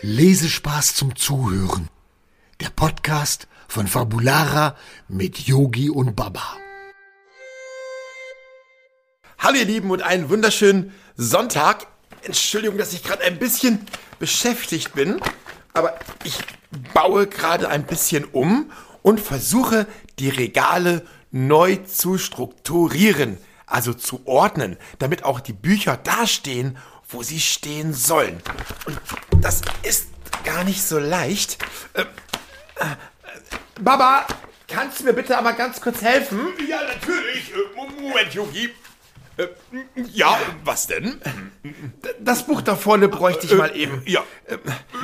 Lesespaß zum Zuhören. Der Podcast von Fabulara mit Yogi und Baba. Hallo ihr Lieben und einen wunderschönen Sonntag. Entschuldigung, dass ich gerade ein bisschen beschäftigt bin, aber ich baue gerade ein bisschen um und versuche die Regale neu zu strukturieren, also zu ordnen, damit auch die Bücher dastehen, wo sie stehen sollen. Und das ist gar nicht so leicht. Äh, äh, Baba, kannst du mir bitte aber ganz kurz helfen? Ja, natürlich. Äh, Moment, Yogi. Äh, ja, was denn? Das Buch da vorne bräuchte ich mal eben. Ja.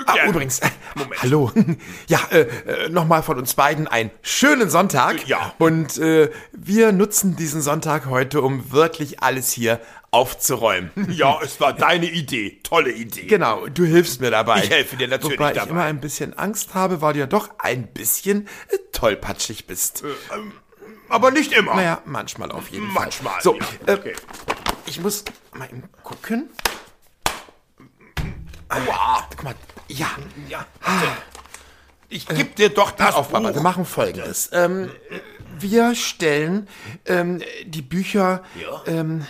Ah, übrigens, äh, Moment. hallo. Ja, äh, äh, nochmal von uns beiden einen schönen Sonntag. Ja. Und äh, wir nutzen diesen Sonntag heute, um wirklich alles hier aufzuräumen. Ja, es war deine Idee. Tolle Idee. Genau, du hilfst mir dabei. Ich helfe dir natürlich Wobei ich dabei. immer ein bisschen Angst habe, weil du ja doch ein bisschen äh, tollpatschig bist. Aber nicht immer. naja, manchmal auf jeden Manchmal. Fall. So, ja. äh, okay. ich muss mal eben gucken. Aua. Guck mal, ja. Ja. Ich geb dir doch das Pass auf, Papa, Buch. wir machen folgendes. Ähm, wir stellen ähm, die Bücher, Ja. ähm,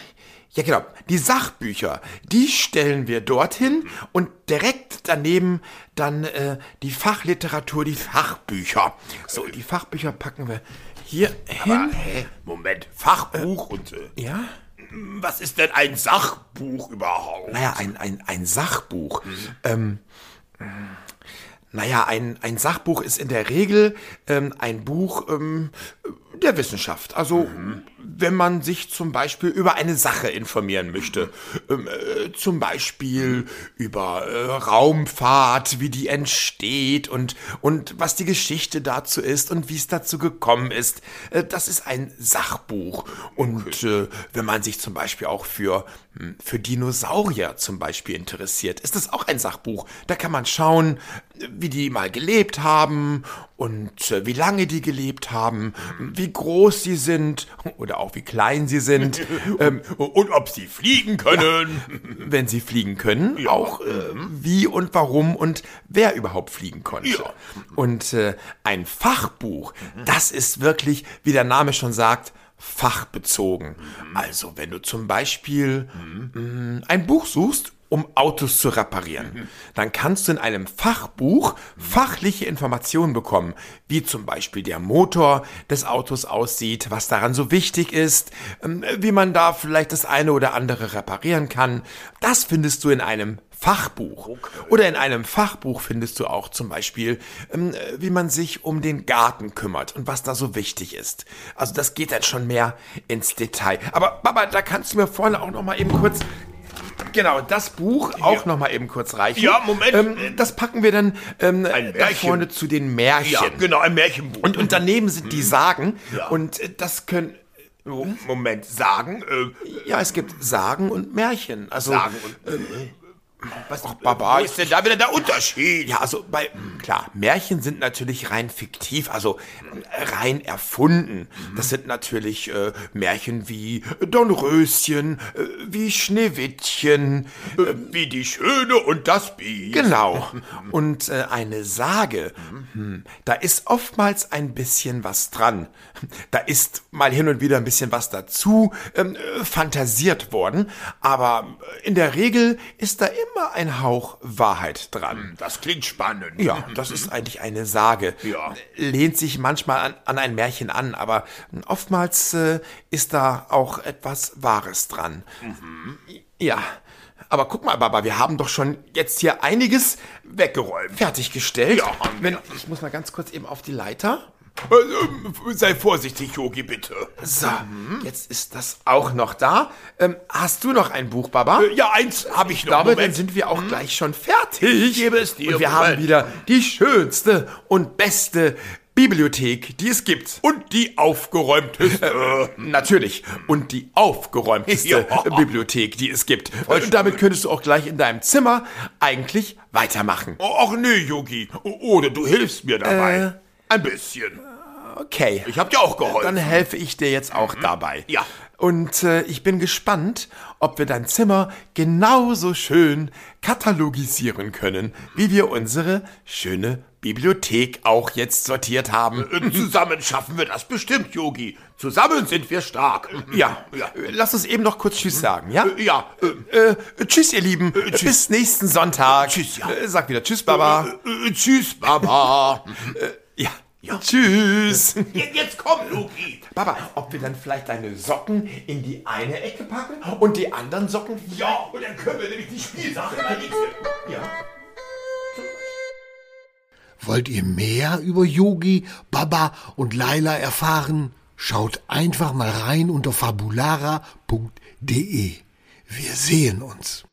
ja genau, die Sachbücher, die stellen wir dorthin und direkt daneben dann äh, die Fachliteratur, die Fachbücher. So, die Fachbücher packen wir hier Aber, hin. hä? Moment, Fachbuch und äh, Ja? was ist denn ein Sachbuch überhaupt? Naja, ein, ein, ein Sachbuch. Mhm. Ähm, naja, ein, ein Sachbuch ist in der Regel ähm, ein Buch ähm, der Wissenschaft. Also, Mhm. wenn man sich zum Beispiel über eine Sache informieren möchte, ähm, äh, zum Beispiel über äh, Raumfahrt, wie die entsteht und, und was die Geschichte dazu ist und wie es dazu gekommen ist, äh, das ist ein Sachbuch. Und äh, wenn man sich zum Beispiel auch für, hm, für Dinosaurier zum Beispiel interessiert, ist das auch ein Sachbuch. Da kann man schauen, wie die mal gelebt haben und äh, wie lange die gelebt haben, wie groß sie sind oder auch wie klein sie sind, ähm, Und ob sie fliegen können? wenn sie fliegen können, auch äh, wie und warum und wer überhaupt fliegen konnte. Ja. Und äh, ein Fachbuch, das ist wirklich, wie der Name schon sagt, fachbezogen. Also wenn du zum Beispiel mh, ein Buch suchst, um Autos zu reparieren, dann kannst du in einem Fachbuch fachliche Informationen bekommen, wie zum Beispiel der Motor des Autos aussieht, was daran so wichtig ist, ähm, wie man da vielleicht das eine oder andere reparieren kann. Das findest du in einem Fachbuch. Oder in einem Fachbuch findest du auch zum Beispiel, ähm, wie man sich um den Garten kümmert und was da so wichtig ist. Also das geht dann schon mehr ins Detail. Aber Baba, da kannst du mir vorne auch noch mal eben kurz Genau, das Buch auch noch mal eben kurz reichen. Ja, Moment. Ähm, das packen wir dann ähm, Märchen. vorne zu den Märchen. Ja, genau, ein Märchenbuch. Und, und daneben sind die Sagen. Ja. Und äh, das können... Oh, Moment, sagen, äh, Ja, es gibt Sagen und Märchen. Also, sagen und... was, Ach, Baba, wo ist denn da wieder der Unterschied? Ja, also bei, klar, Märchen sind natürlich rein fiktiv, also äh, rein erfunden. Das sind natürlich äh, Märchen wie Dornröschen, äh, wie Schneewittchen, Äh, Wie die Schöne und das Biest. genau. Und äh, eine Sage, hm, da ist oftmals ein bisschen was dran. Da ist mal hin und wieder ein bisschen was dazu ähm, äh, fantasiert worden, aber in der Regel ist da immer ein Hauch Wahrheit dran. Das klingt spannend. Ja, das ist eigentlich eine Sage. Ja. Lehnt sich manchmal an, an ein Märchen an, aber oftmals äh, ist da auch etwas Wahres dran. Ja. Aber guck mal, Baba, wir haben doch schon jetzt hier einiges Weggeräumt. fertiggestellt. Ja, haben Wenn, ich muss mal ganz kurz eben auf die Leiter. Äh, äh, Sei vorsichtig, Yogi, bitte. So, jetzt ist das auch noch da. Ähm, hast du noch ein Buch, Baba? Äh, Ja, eins habe ich Ich noch. glaube, dann sind wir auch gleich schon fertig. Ich gebe es dir, Und wir Moment. haben wieder die schönste und beste Bibliothek, die es gibt. Und die aufgeräumteste. Äh, natürlich. Und die aufgeräumteste Ja. Bibliothek, die es gibt. Und damit könntest du auch gleich in deinem Zimmer eigentlich weitermachen. Oh, ach nee, Yogi. Oder du hilfst mir dabei. Äh. Ein bisschen. Okay. Ich habe dir auch geholfen. Dann helfe ich dir jetzt auch dabei. Ja. Und äh, ich bin gespannt, ob wir dein Zimmer genauso schön katalogisieren können, wie wir unsere schöne Bibliothek auch jetzt sortiert haben. Äh, Zusammen schaffen wir das bestimmt, Yogi. Zusammen sind wir stark. Ja, lass uns eben noch kurz Tschüss sagen, ja? Äh, Ja, äh, Äh, tschüss, ihr Lieben. Bis nächsten Sonntag. Tschüss, ja. Äh, Sag wieder Tschüss, Baba. äh, tschüss, Baba. Ja. Tschüss. Jetzt jetzt komm, Loki. Baba, ob wir dann vielleicht deine Socken in die eine Ecke packen und die anderen Socken Ja, und dann können wir nämlich die Spielsachen mal. Ja. Wollt ihr mehr über Yogi, Baba und Laila erfahren? Schaut einfach mal rein unter fabulara.de. Wir sehen uns.